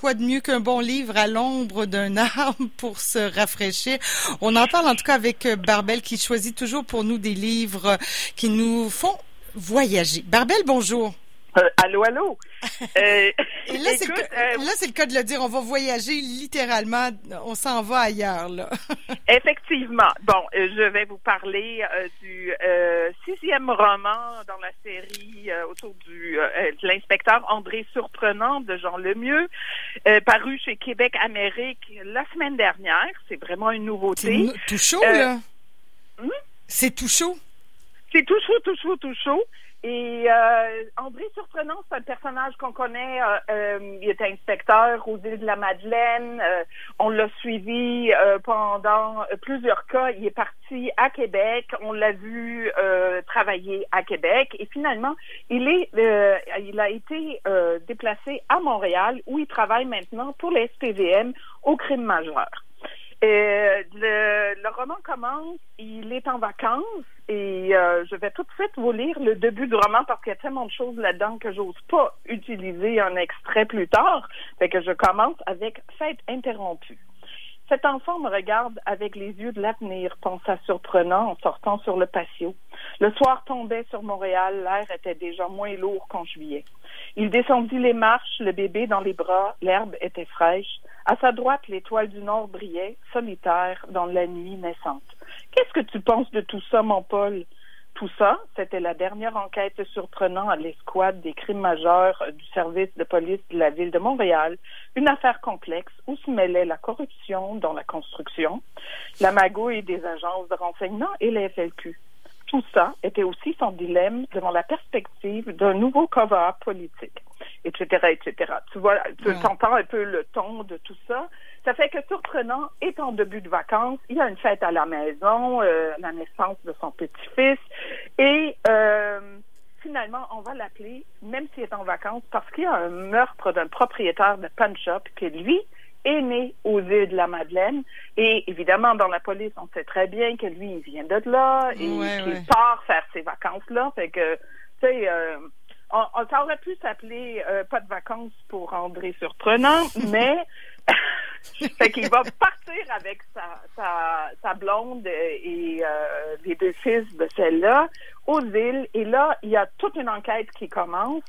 quoi de mieux qu'un bon livre à l'ombre d'un arbre pour se rafraîchir? On en parle en tout cas avec Barbel qui choisit toujours pour nous des livres qui nous font voyager. Barbel, bonjour. Euh, allô, allô? Euh, Et là, c'est le, euh, là, c'est le cas de le dire. On va voyager littéralement. On s'en va ailleurs, là. Effectivement. Bon, je vais vous parler du sixième roman dans la série autour du de l'inspecteur André Surprenant de Jean Lemieux, paru chez Québec Amérique la semaine dernière. C'est vraiment une nouveauté. C'est tout chaud, là. Hmm? C'est tout chaud. C'est tout chaud, tout chaud, tout chaud. Et euh, André Surprenant, c'est un personnage qu'on connaît. Euh, euh, il était inspecteur aux îles de la Madeleine. on l'a suivi pendant plusieurs cas. Il est parti à Québec. On l'a vu travailler à Québec. Et finalement, il est, il a été déplacé à Montréal, où il travaille maintenant pour les SPVM au crime majeur. Euh, le, le, roman commence, il est en vacances et euh, je vais tout de suite vous lire le début du roman parce qu'il y a tellement de choses là-dedans que j'ose pas utiliser un extrait plus tard. Fait que je commence avec Fête interrompue. Cet enfant me regarde avec les yeux de l'avenir, pensa surprenant en sortant sur le patio. Le soir tombait sur Montréal, l'air était déjà moins lourd qu'en juillet. Il descendit les marches, le bébé dans les bras, l'herbe était fraîche. À sa droite, l'étoile du Nord brillait, solitaire, dans la nuit naissante. Qu'est-ce que tu penses de tout ça, mon Paul? Tout ça, c'était la dernière enquête surprenante à l'escouade des crimes majeurs du service de police de la ville de Montréal, une affaire complexe où se mêlait la corruption dans la construction, la magouille des agences de renseignement et les FLQ. Tout ça était aussi son dilemme devant la perspective d'un nouveau cover politique, etc., etc. Tu vois, tu entends un peu le ton de tout ça. Ça fait que Surprenant est en début de vacances. Il y a une fête à la maison, euh, la naissance de son petit-fils. Et euh, finalement, on va l'appeler, même s'il est en vacances, parce qu'il y a un meurtre d'un propriétaire de punch shop que lui, est né aux îles de la Madeleine. Et évidemment, dans la police, on sait très bien que lui, il vient de là et qu'il part faire ses vacances là. Fait que, tu sais, euh, on, on aurait pu s'appeler euh, pas de vacances pour André Surprenant, mais fait qu'il va partir avec sa, blonde et euh, les deux fils de celle-là aux îles. Et là, il y a toute une enquête qui commence.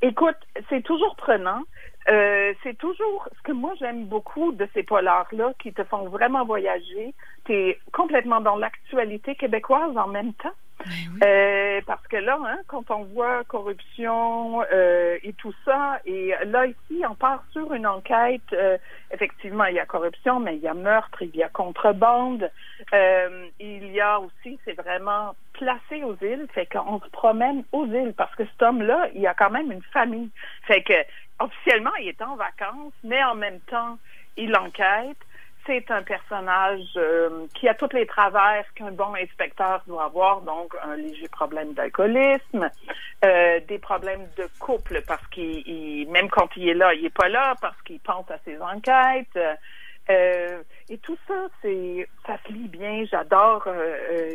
Écoute, c'est toujours prenant. Euh, c'est toujours ce que moi j'aime beaucoup de ces polars-là qui te font vraiment voyager. Tu es complètement dans l'actualité québécoise en même temps. Ben euh, parce que là, hein, quand on voit corruption euh, et tout ça, et là ici, on part sur une enquête. Euh, effectivement, il y a corruption, mais il y a meurtre, il y a contrebande. Euh, il y a aussi, c'est vraiment placé aux îles, fait qu'on se promène aux îles parce que cet homme-là, il y a quand même une famille. Fait que officiellement, il est en vacances, mais en même temps, il enquête c'est un personnage euh, qui a tous les travers qu'un bon inspecteur doit avoir, donc un léger problème d'alcoolisme, euh, des problèmes de couple parce qu'il, même quand il est là, il est pas là parce qu'il pense à ses enquêtes. Euh, et tout ça, ça se lit bien. J'adore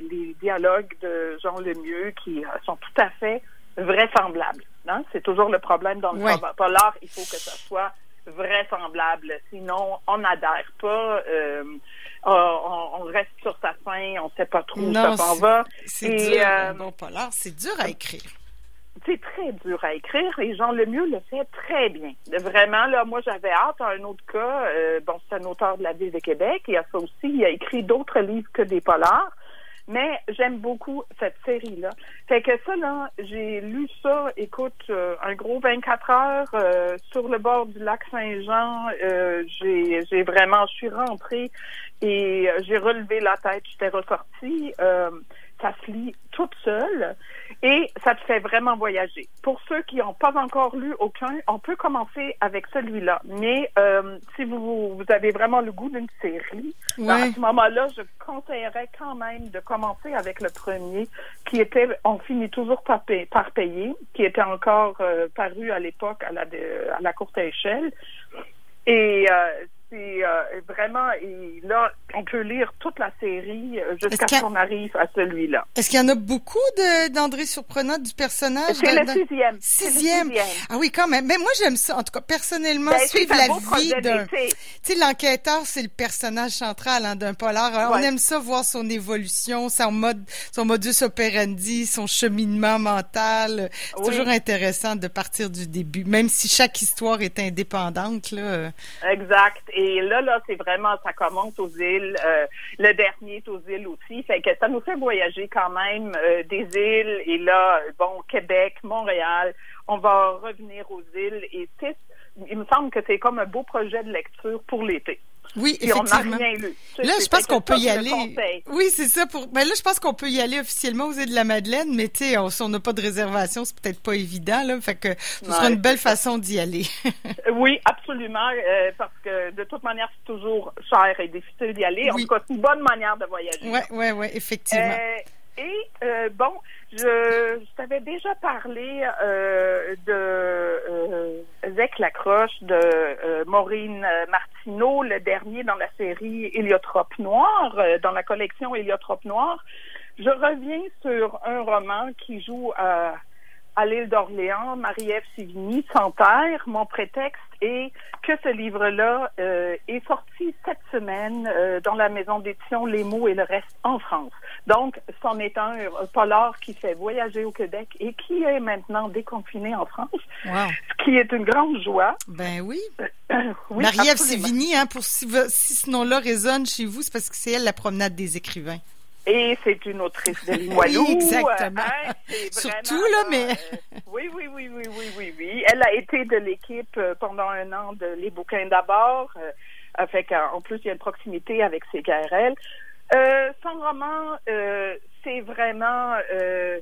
les dialogues de Jean Lemieux qui sont tout à fait vraisemblables. Hein. C'est toujours le problème dans le polar. Il faut que ça soit vraisemblable. Sinon, on n'adhère pas. Euh, on, reste sur sa fin, on ne sait pas trop où ça s'en va. C'est dur. Euh, polar, c'est dur à écrire. C'est très dur à écrire et Jean Lemieux le fait très bien. Vraiment, là, moi, j'avais hâte à un autre cas. Euh, bon, c'est un auteur de la Ville de Québec. Il a ça aussi. Il a écrit d'autres livres que des polars. Mais j'aime beaucoup cette série-là. Fait que ça, là, j'ai lu ça, écoute, euh, un gros 24 heures euh, sur le bord du lac Saint-Jean. Euh, j'ai, j'ai vraiment, je suis rentrée et j'ai relevé la tête, j'étais ressortie ça se lit toute seule et ça te fait vraiment voyager. Pour ceux qui n'ont pas encore lu aucun, on peut commencer avec celui-là. Mais euh, si vous, vous avez vraiment le goût d'une série, à ce moment-là, je conseillerais quand même de commencer avec le premier, qui était On finit toujours par, par payer, qui était encore euh, paru à l'époque à la, à la courte échelle. Et euh, c'est vraiment et là on peut lire toute la série euh, jusqu'à ce qu'on arrive à celui-là. Est-ce qu'il y en a beaucoup d'André Surprenant du personnage? C'est le sixième. Sixième. Ah oui quand même. Mais moi j'aime ça. En tout cas personnellement ben, suivre la vie d'un. Tu sais l'enquêteur c'est le personnage central hein, d'un polar. On aime ça voir son évolution, son mode, son modus operandi, son cheminement mental. C'est toujours intéressant de partir du début, même si chaque histoire est indépendante là. Exact. Et là, là, c'est vraiment, ça commence aux îles. Euh, le dernier est aux îles aussi. Fait que ça nous fait voyager quand même euh, des îles. Et là, bon, Québec, Montréal, on va revenir aux îles. Et il me semble que c'est comme un beau projet de lecture pour l'été. Oui, effectivement. Là, je pense qu'on peut y aller. Oui, c'est ça. Pour. Ben là, je pense qu'on peut y aller officiellement aux îles de la Madeleine, mais tu sais, si on n'a pas de réservation, c'est peut-être pas évident là. Fait que ce sera une belle façon d'y aller. oui, absolument, euh, parce que de toute manière, c'est toujours cher et difficile d'y aller. En tout cas, c'est une bonne manière de voyager. Oui, oui, oui, effectivement. Euh, et euh, bon, je, je t'avais déjà parlé euh, de euh, Zec Lacroche, de euh, Maureen Martineau, le dernier dans la série Héliotrope Noir, dans la collection Héliotrope Noir. Je reviens sur un roman qui joue à à l'île d'Orléans, Marie-Ève Sivigny, Sans terre. Mon prétexte est que ce livre-là euh, est sorti cette semaine euh, dans la maison d'édition Les mots et le reste en France. Donc, c'en est un, polar qui fait voyager au Québec et qui est maintenant déconfiné en France, ce qui est une grande joie. Ben oui. oui Marie-Ève Sivigny, hein, pour si, si ce nom-là résonne chez vous, c'est parce que c'est elle la promenade des écrivains. Et c'est une autrice de Limoilou. Exactement. Hein, Surtout, là, mais... Euh, oui, oui, oui, oui, oui, oui, oui. Elle a été de l'équipe euh, pendant un an de Les Bouquins d'abord. Euh, fait qu'en plus, il y a une proximité avec CKRL. Euh, son roman, euh, c'est vraiment... Euh,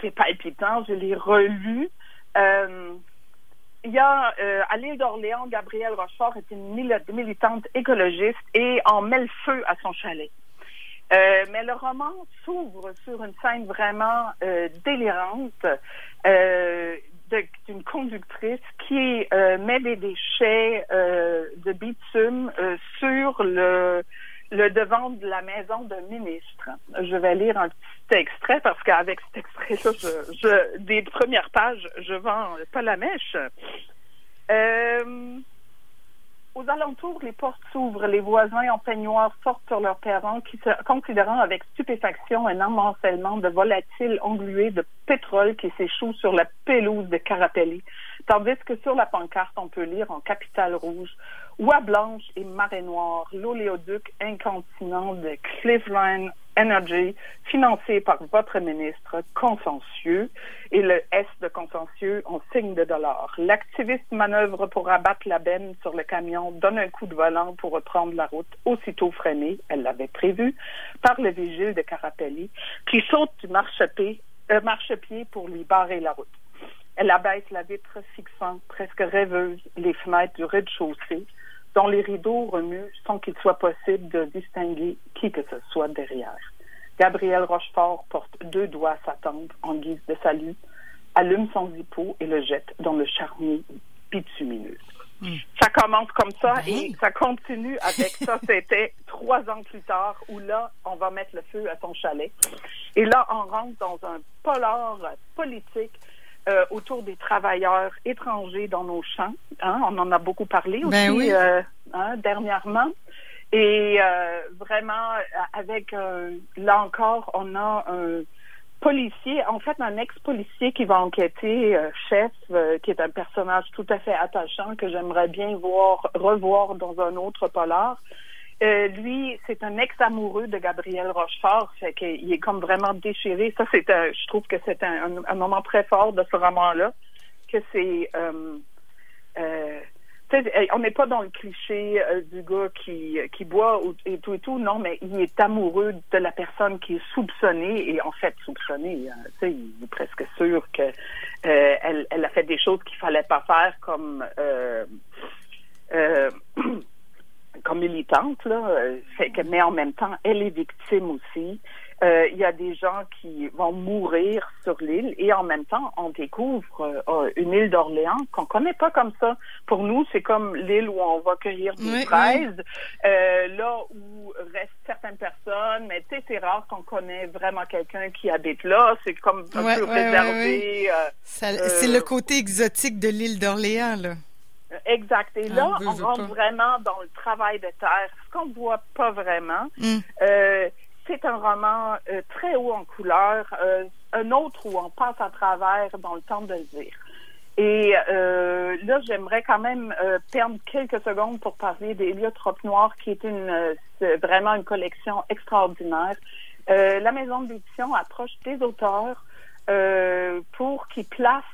c'est palpitant, je l'ai relu. il y a à l'île d'Orléans, Gabrielle Rochefort est une militante écologiste et en met le feu à son chalet. Euh, mais le roman s'ouvre sur une scène vraiment euh, délirante euh, d'une conductrice qui euh, met des déchets de bitume sur le, le devant de la maison d'un ministre. Je vais lire un petit extrait parce qu'avec cet extrait-là, je, je, des premières pages, je vends pas la mèche. Aux alentours, les portes s'ouvrent, les voisins en peignoir sortent sur leurs perrons, qui se, considérant avec stupéfaction un amoncellement de volatiles englués de pétrole qui s'échoue sur la pelouse de Carapelli, tandis que sur la pancarte, on peut lire en capitale rouge Oie blanche et marée noire, l'oléoduc incontinent de Cleveland Energy, financé par votre ministre consensueux, et le S de consensueux en signe de dollar. L'activiste manœuvre pour abattre la benne sur le camion, donne un coup de volant pour reprendre la route, aussitôt freinée, elle l'avait prévu, par le vigile de Carapelli, qui saute du marchepied, euh, marchepied pour lui barrer la route. Elle abaisse la vitre fixant, presque rêveuse, les fenêtres du rez-de-chaussée, dont les rideaux remuent sans qu'il soit possible de distinguer qui que ce soit derrière. Gabriel Rochefort porte deux doigts à sa tempe en guise de salut, allume son zippo et le jette dans le charnier bitumineux. Hmm. Ça commence comme ça ben et ça continue avec ça. C'était trois ans plus tard où là, on va mettre le feu à son chalet. Et là, on rentre dans un polar politique euh, autour des travailleurs étrangers dans nos champs. Hein, on en a beaucoup parlé ben aussi euh, hein, dernièrement. Et euh, vraiment, avec là encore, on a un policier, en fait un ex-policier qui va enquêter, chef, qui est un personnage tout à fait attachant que j'aimerais bien voir revoir dans un autre polar. Euh, lui, c'est un ex-amoureux de Gabriel Rochefort, fait qu'il est comme vraiment déchiré. Ça, c'est, je trouve que c'est un, un, moment très fort de ce roman-là, que c'est, euh, euh, on n'est pas dans le cliché du gars qui, qui boit et tout et tout, non, mais il est amoureux de la personne qui est soupçonnée et en fait soupçonnée. Hein, tu sais, il est presque sûr que elle, elle a fait des choses qu'il fallait pas faire, comme euh, comme militante, là, euh, fait que, mais en même temps, elle est victime aussi. euh, il y a des gens qui vont mourir sur l'île et en même temps, on découvre euh, une île d'Orléans qu'on connaît pas comme ça. Pour nous, c'est comme l'île où on va cueillir des fraises, Euh, là où restent certaines personnes, mais tu sais, c'est rare qu'on connaît vraiment quelqu'un qui habite là. C'est comme un peu réservé. C'est le côté exotique de l'île d'Orléans, là. Exact. Et là, on rentre vraiment dans le travail de terre, ce qu'on ne voit pas vraiment. Mm. Euh, c'est un roman euh, très haut en couleur, euh, un autre où on passe à travers dans le temps de le dire. Et euh, là, j'aimerais quand même perdre quelques secondes pour parler d'Héliotrope Noir, qui est une vraiment une collection extraordinaire. la maison d'édition approche des auteurs pour qu'ils placent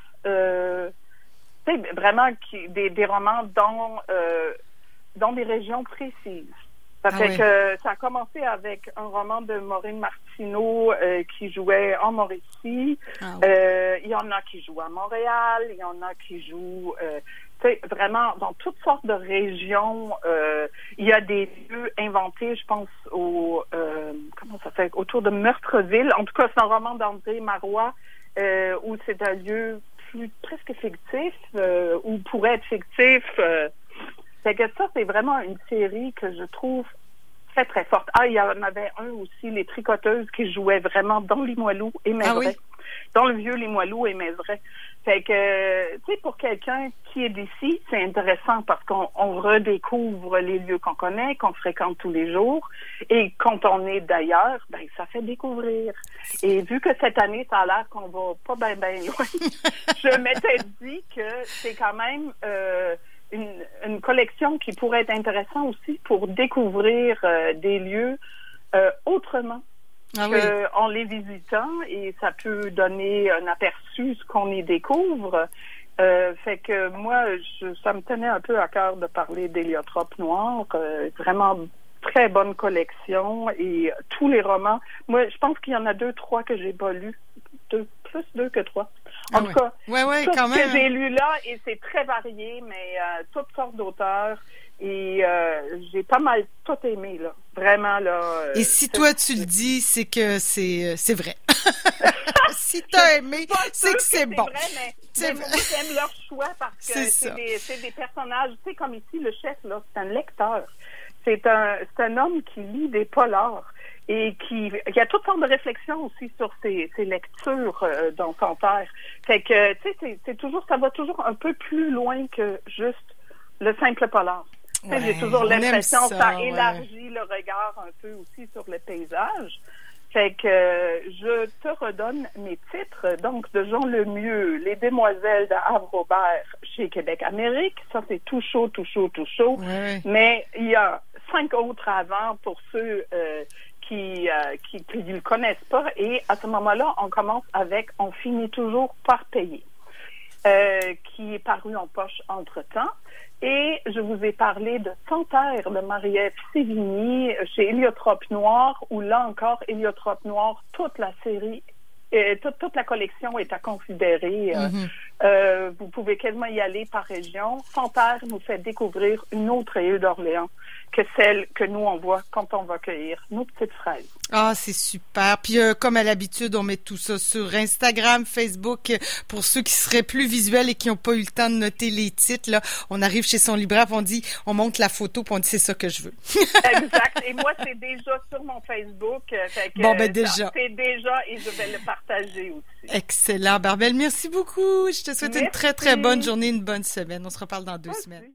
vraiment qui, des, des romans dans, dans des régions précises. Ça ah fait que ça a commencé avec un roman de Maureen Martineau euh, qui jouait en Mauricie. Ah euh, il y en a qui jouent à Montréal, il y en a qui jouent euh, vraiment dans toutes sortes de régions. Euh, il y a des lieux inventés, je pense, au comment ça fait autour de Meurtreville. En tout cas, c'est un roman d'André Marois où c'est un lieu plus presque fictif ou pourrait être fictif. C'est que ça, c'est vraiment une série que je trouve très, très forte. Ah, il y en avait un aussi, Les Tricoteuses, qui jouaient vraiment dans Limoilou et Mézeray. Ah dans le vieux Limoilou et Mézeray. Fait que, tu sais, pour quelqu'un qui est d'ici, c'est intéressant parce qu'on redécouvre les lieux qu'on connaît, qu'on fréquente tous les jours. Et quand on est d'ailleurs, ben, ça fait découvrir. Et vu que cette année, ça a l'air qu'on va pas bien, bien loin, je m'étais dit que c'est quand même... Euh, une, collection qui pourrait être intéressante aussi pour découvrir euh, des lieux euh, autrement ah qu'en les visitant et ça peut donner un aperçu ce qu'on y découvre. Euh, fait que moi, je, ça me tenait un peu à cœur de parler d'Héliotrope Noir. vraiment très bonne collection et tous les romans. Moi, je pense qu'il y en a deux, trois que j'ai pas lus. Deux, plus deux que trois. En ah tout cas, ouais, ouais, tout quand ce que j'ai lu là, et c'est très varié, mais euh, toutes sortes d'auteurs. Et euh, j'ai pas mal tout aimé, là. Vraiment, là. Euh, et si toi, tu le dis, c'est que c'est, c'est vrai. si t'as aimé, c'est que c'est bon. Vrai, mais, j'aime leur choix parce que c'est des, des, personnages, tu sais, comme ici, le chef, là, c'est un lecteur. C'est un, c'est un homme qui lit des polars et qui, qui a toutes sortes de réflexions aussi sur ses, ses lectures euh, dans son père. Fait que, tu sais, c'est toujours, ça va toujours un peu plus loin que juste le simple polar. J'ai toujours l'impression que ça élargit le regard un peu aussi sur le paysage. Fait que je te redonne mes titres. Donc, de Jean Lemieux, Les Demoiselles de Havre Robert chez Québec Amérique. Ça, c'est tout chaud, tout chaud, tout chaud. Mais il y a cinq autres avant pour ceux euh, qui, euh, qui, qui ne le connaissent pas. Et à ce moment-là, on commence avec On finit toujours par payer, euh, qui est paru en poche entre-temps. Et je vous ai parlé de Santerre de Marie-Ève Sévigny chez Héliotrope Noir, où là encore, Héliotrope Noir, toute la série et toute, toute, la collection est à considérer. Euh, euh, vous pouvez quasiment y aller par région. Santerre nous fait découvrir une autre île d'Orléans que celle que nous on voit quand on va cueillir nos petites fraises. Ah, c'est super. Puis euh, comme à l'habitude, on met tout ça sur Instagram, Facebook pour ceux qui seraient plus visuels et qui n'ont pas eu le temps de noter les titres. Là, on arrive chez son libraire, on dit, on monte la photo, puis on dit c'est ça que je veux. exact. Et moi, c'est déjà sur mon Facebook. Fait bon ben déjà. C'est déjà et je vais le partager aussi. Excellent, Barbel. Merci beaucoup. Je te souhaite une très très bonne journée, une bonne semaine. On se reparle dans deux semaines.